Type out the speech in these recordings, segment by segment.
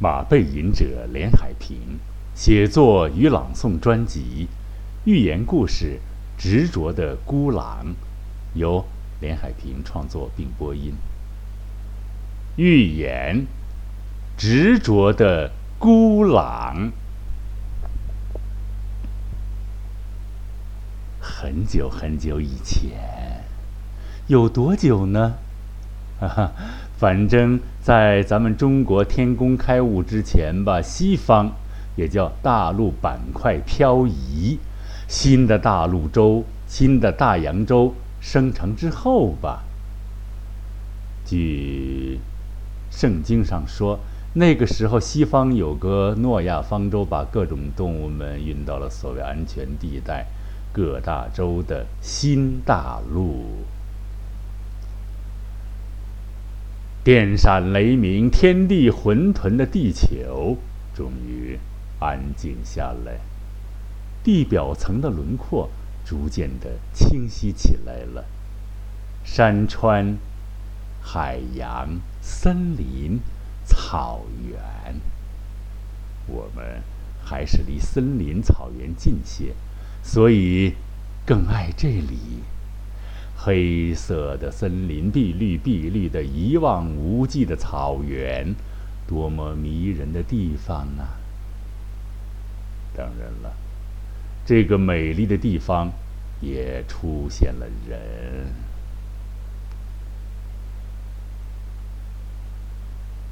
马背吟者连海平写作与朗诵专辑《寓言故事：执着的孤狼》，由连海平创作并播音。寓言：执着的孤狼。很久很久以前，有多久呢？哈哈，反正在咱们中国天工开物之前吧，西方也叫大陆板块漂移，新的大陆洲、新的大洋洲生成之后吧，据圣经上说，那个时候西方有个诺亚方舟，把各种动物们运到了所谓安全地带。各大洲的新大陆，电闪雷鸣、天地混沌的地球终于安静下来，地表层的轮廓逐渐的清晰起来了。山川、海洋、森林、草原，我们还是离森林、草原近些。所以，更爱这里。黑色的森林，碧绿碧绿的一望无际的草原，多么迷人的地方啊！当然了，这个美丽的地方也出现了人。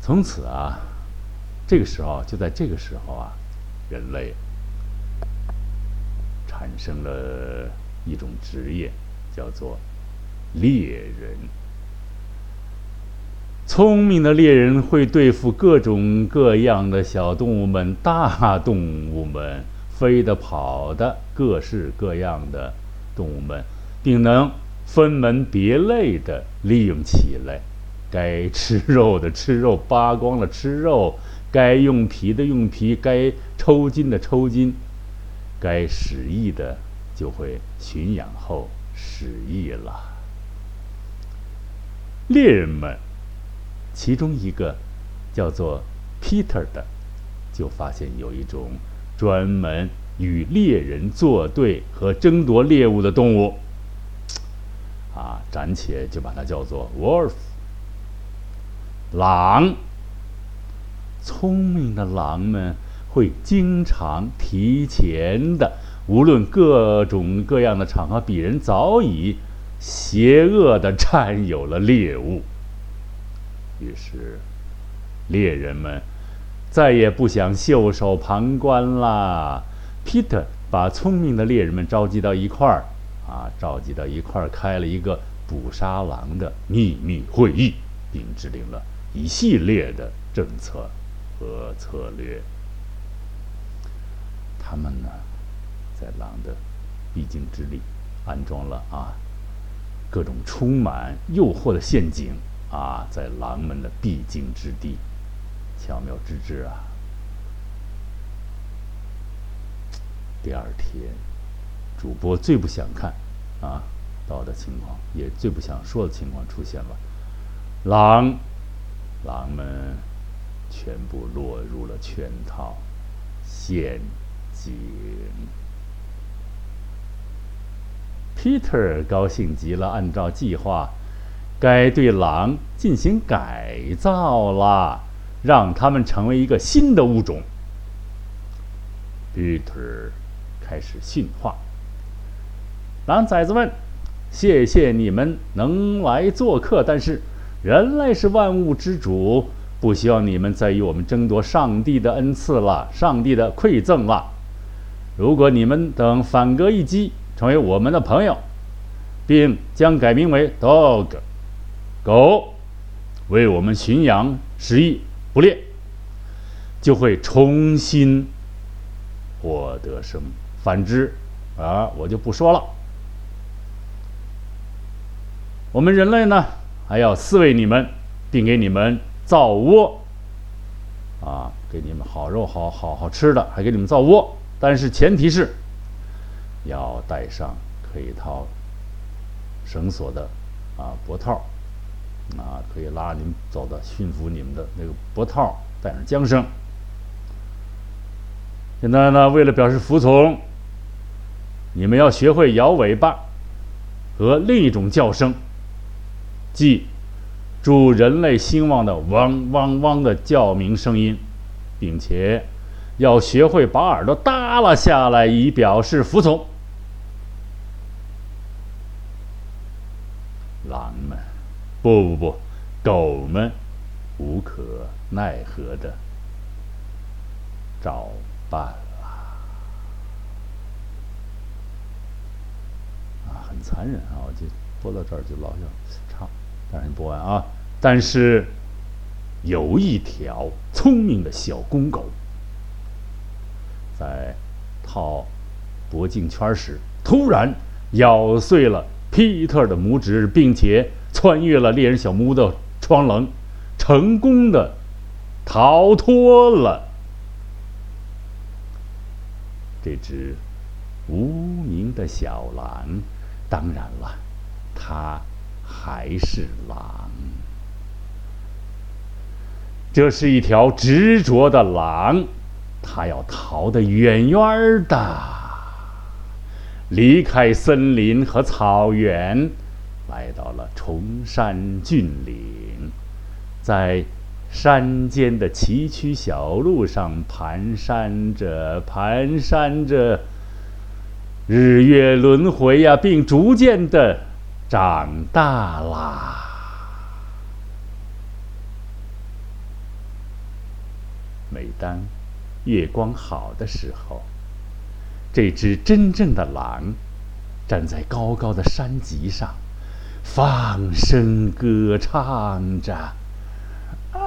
从此啊，这个时候就在这个时候啊，人类。产生了一种职业，叫做猎人。聪明的猎人会对付各种各样的小动物们、大动物们、飞的、跑的、各式各样的动物们，并能分门别类的利用起来。该吃肉的吃肉，扒光了吃肉；该用皮的用皮，该抽筋的抽筋。该使役的就会驯养后使役了。猎人们，其中一个叫做 Peter 的，就发现有一种专门与猎人作对和争夺猎物的动物，啊，暂且就把它叫做 Wolf，狼。聪明的狼们。会经常提前的，无论各种各样的场合，鄙人早已邪恶的占有了猎物。于是，猎人们再也不想袖手旁观啦。Peter 把聪明的猎人们召集到一块儿，啊，召集到一块儿，开了一个捕杀狼的秘密会议，并制定了一系列的政策和策略。他们呢，在狼的必经之地安装了啊各种充满诱惑的陷阱啊，在狼们的必经之地巧妙之至啊。第二天，主播最不想看啊到的情况，也最不想说的情况出现了，狼狼们全部落入了圈套陷阱。Peter 高兴极了，按照计划，该对狼进行改造了，让他们成为一个新的物种。Peter 开始驯化狼崽子们，谢谢你们能来做客，但是人类是万物之主，不需要你们再与我们争夺上帝的恩赐了，上帝的馈赠了。如果你们等反戈一击，成为我们的朋友，并将改名为 dog 狗，为我们驯养食役不猎，就会重新获得生。反之，啊，我就不说了。我们人类呢，还要饲喂你们，并给你们造窝，啊，给你们好肉、好好好吃的，还给你们造窝。但是前提是，要带上可以套绳索的啊脖套，啊，可以拉你们走的，驯服你们的那个脖套，带上缰绳。现在呢，为了表示服从，你们要学会摇尾巴和另一种叫声，即助人类兴旺的汪汪汪的叫鸣声音，并且要学会把耳朵耷拉下来，以表示服从。狼们，不不不，狗们，无可奈何的照办了。啊，很残忍啊！我就播到这儿就老想唱，但是播完啊。但是有一条聪明的小公狗，在套脖颈圈时，突然咬碎了。皮特的拇指，并且穿越了猎人小木屋的窗棱，成功的逃脱了。这只无名的小狼，当然了，它还是狼。这是一条执着的狼，它要逃得远远的。离开森林和草原，来到了崇山峻岭，在山间的崎岖小路上蹒跚着，蹒跚着，日月轮回呀，并逐渐的长大啦。每当月光好的时候。这只真正的狼，站在高高的山脊上，放声歌唱着。啊！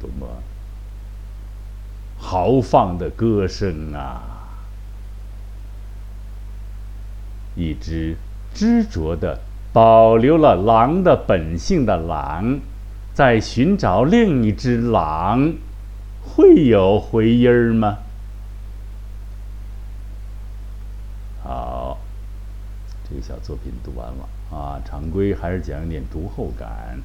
多么豪放的歌声啊！一只执着的保留了狼的本性的狼，在寻找另一只狼，会有回音儿吗？好，这个小作品读完了啊。常规还是讲一点读后感。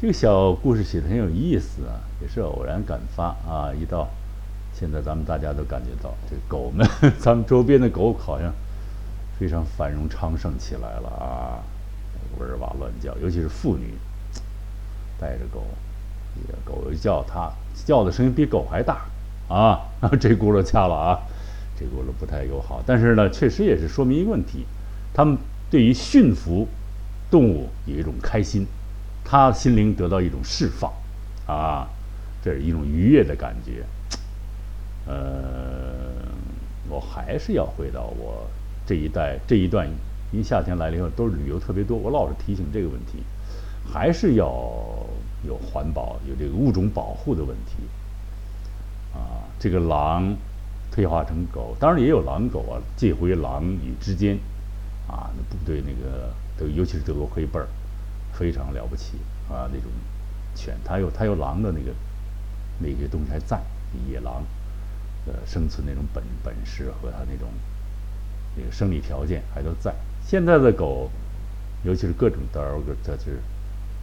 这个小故事写的很有意思啊，也是偶然感发啊。一到现在，咱们大家都感觉到，这狗们，咱们周边的狗好像。非常繁荣昌盛起来了啊，哇哇乱叫，尤其是妇女带着狗，这个狗一叫，它叫的声音比狗还大啊！这轱辘掐了啊，这轱辘不太友好。但是呢，确实也是说明一个问题：他们对于驯服动物有一种开心，他心灵得到一种释放啊，这是一种愉悦的感觉。呃，我还是要回到我。这一代这一段，因为夏天来了以后都是旅游特别多，我老是提醒这个问题，还是要有环保、有这个物种保护的问题。啊，这个狼退化成狗，当然也有狼狗啊，这回狼与之间，啊，那部队那个德，尤其是德国黑贝儿，非常了不起啊，那种犬，它有它有狼的那个那些东西还在，野狼呃生存那种本本事和它那种。那个生理条件还都在。现在的狗，尤其是各种德尔，这是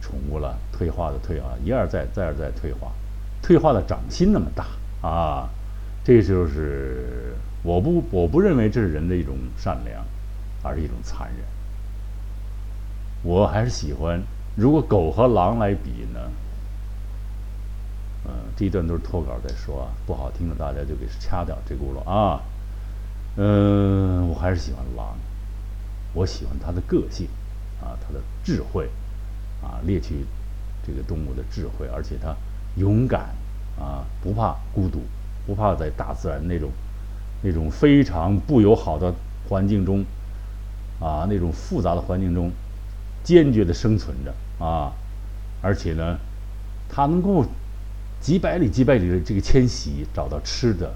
宠物了，退化的退啊，一而再，再而再退化，退化的掌心那么大啊！这就是我不我不认为这是人的一种善良，而是一种残忍。我还是喜欢，如果狗和狼来比呢？嗯，这一段都是脱稿在说啊，不好听的大家就给掐掉这轱辘啊。嗯，我还是喜欢狼。我喜欢它的个性，啊，它的智慧，啊，猎取这个动物的智慧，而且它勇敢，啊，不怕孤独，不怕在大自然那种那种非常不友好的环境中，啊，那种复杂的环境中，坚决的生存着，啊，而且呢，它能够几百里、几百里的这个迁徙，找到吃的。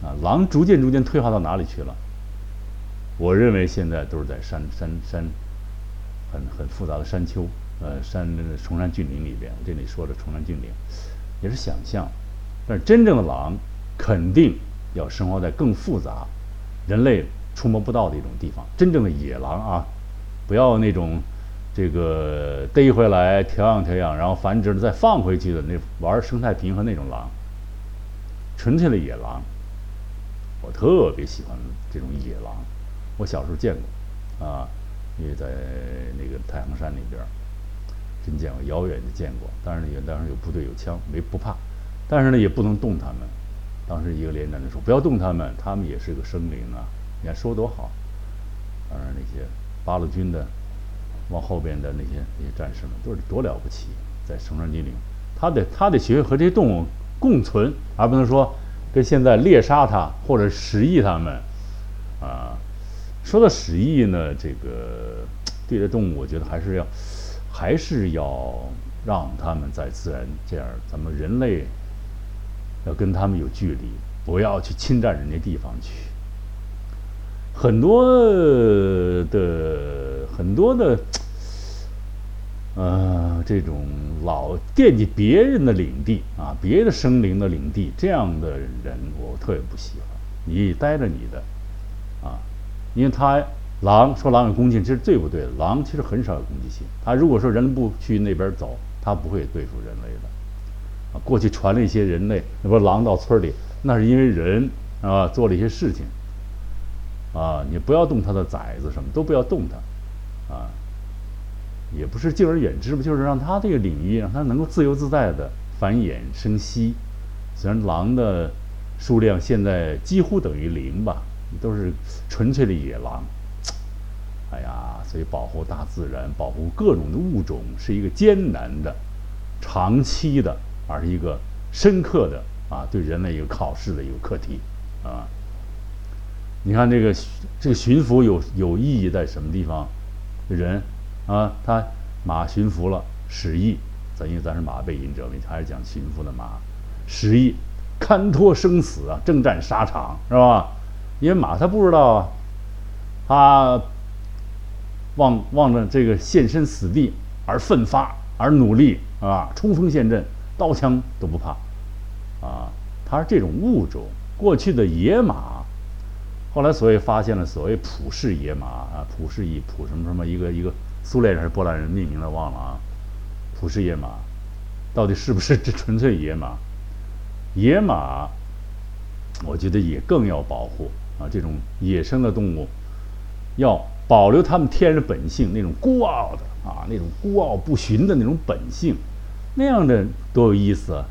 啊，狼逐渐逐渐退化到哪里去了？我认为现在都是在山山山，很很复杂的山丘，呃，山崇山峻岭里边。这里说的崇山峻岭，也是想象，但是真正的狼肯定要生活在更复杂、人类触摸不到的一种地方。真正的野狼啊，不要那种这个逮回来调养调养，然后繁殖了再放回去的那玩生态平衡那种狼。纯粹的野狼，我特别喜欢这种野狼。我小时候见过，啊，因为在那个太行山那边。真见过，遥远的见过。当然也当时有部队有枪，没不怕。但是呢，也不能动他们。当时一个连长就说：“不要动他们，他们也是个生灵啊！”你看说多好。当然那些八路军的往后边的那些那些战士们都是多了不起，在崇山峻岭，他得他得学会和这些动物共存，而不能说跟现在猎杀它或者食役它们。啊，说到食役呢，这个对待动物，我觉得还是要。还是要让他们在自然这样，咱们人类要跟他们有距离，不要去侵占人家地方去。很多的很多的，呃，这种老惦记别人的领地啊，别的生灵的领地，这样的人我特别不喜欢。你待着你的，啊，因为他。狼说狼有攻击性，这是最不对的。狼其实很少有攻击性。它如果说人不去那边走，它不会对付人类的。啊，过去传了一些人类，那不狼到村里，那是因为人啊做了一些事情。啊，你不要动它的崽子，什么都不要动它。啊，也不是敬而远之，不就是让它这个领域让它能够自由自在的繁衍生息。虽然狼的数量现在几乎等于零吧，都是纯粹的野狼。哎呀，所以保护大自然、保护各种的物种是一个艰难的、长期的，而是一个深刻的啊，对人类一个考试的一个课题啊。你看这个这个巡抚有有意义在什么地方？人啊，他马驯服了，使役，咱因为咱是马背吟者，还是讲驯服的马，使役堪托生死啊，征战沙场是吧？因为马他不知道啊，他。望望着这个献身死地而奋发而努力啊，冲锋陷阵，刀枪都不怕，啊，它是这种物种。过去的野马，后来所谓发现了所谓普氏野马啊，普氏以普什么什么一个一个苏联人还是波兰人命名的忘了啊，普氏野马，到底是不是这纯粹野马？野马，我觉得也更要保护啊，这种野生的动物要。保留他们天然的本性，那种孤傲的啊，那种孤傲不驯的那种本性，那样的多有意思啊！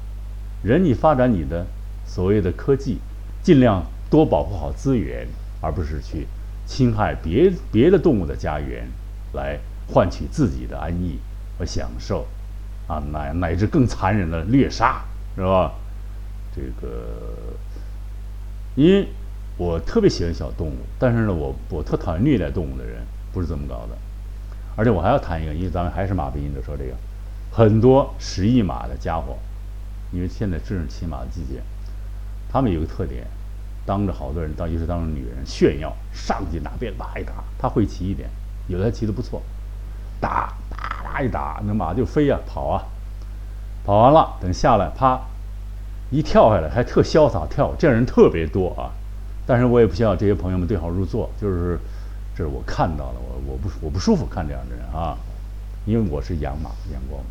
人你发展你的所谓的科技，尽量多保护好资源，而不是去侵害别别的动物的家园，来换取自己的安逸和享受，啊，乃乃至更残忍的猎杀，是吧？这个，因。我特别喜欢小动物，但是呢，我我特讨厌虐待动物的人，不是这么搞的。而且我还要谈一个，因为咱们还是马背音的说这个，很多十亿马的家伙，因为现在正是骑马的季节，他们有个特点，当着好多人，当尤其当着女人炫耀，上去拿鞭子一打，他会骑一点，有的还骑得不错，打啪啦一打，那马就飞呀跑啊，跑完了等下来啪一跳下来还特潇洒跳，这样人特别多啊。但是我也不希望这些朋友们对号入座，就是这是我看到的，我我不我不舒服看这样的人啊，因为我是养马养过，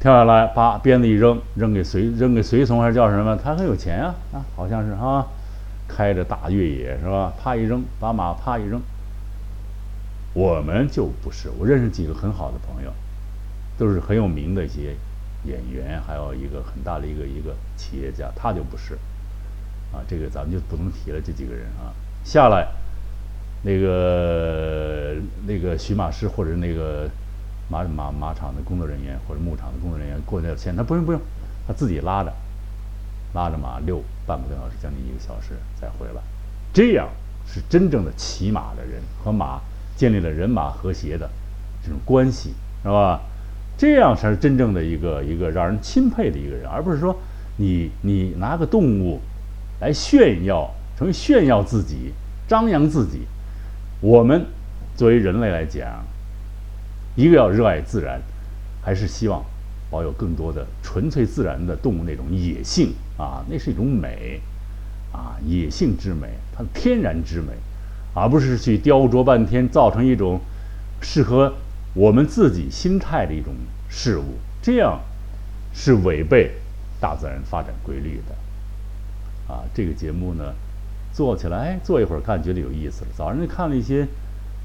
跳下来把鞭子一扔，扔给随扔给随从还是叫什么？他很有钱啊啊，好像是啊，开着大越野是吧？啪一扔，把马啪一扔。我们就不是，我认识几个很好的朋友，都是很有名的一些演员，还有一个很大的一个一个企业家，他就不是。啊，这个咱们就不能提了。这几个人啊，下来，那个那个驯马师或者那个马马马场的工作人员或者牧场的工作人员过那牵，他不用不用，他自己拉着，拉着马遛半个多小时，将近一个小时再回来。这样是真正的骑马的人和马建立了人马和谐的这种关系，是吧？这样才是真正的一个一个让人钦佩的一个人，而不是说你你拿个动物。来炫耀，成为炫耀自己、张扬自己。我们作为人类来讲，一个要热爱自然，还是希望保有更多的纯粹自然的动物那种野性啊，那是一种美，啊，野性之美，它的天然之美，而不是去雕琢半天，造成一种适合我们自己心态的一种事物，这样是违背大自然发展规律的。啊，这个节目呢，做起来做一会儿看觉得有意思了。早上就看了一些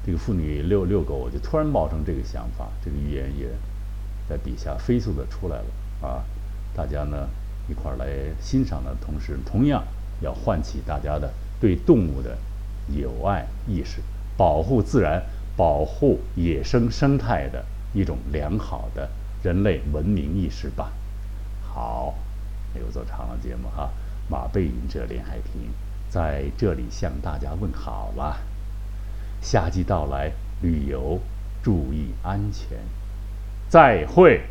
这个妇女遛遛狗，我就突然冒成这个想法，这个预言也。在笔下飞速的出来了啊！大家呢一块儿来欣赏的同时，同样要唤起大家的对动物的友爱意识，保护自然、保护野生生态的一种良好的人类文明意识吧。好，又做长了节目哈，马背云者连海平在这里向大家问好了。夏季到来，旅游注意安全。再会。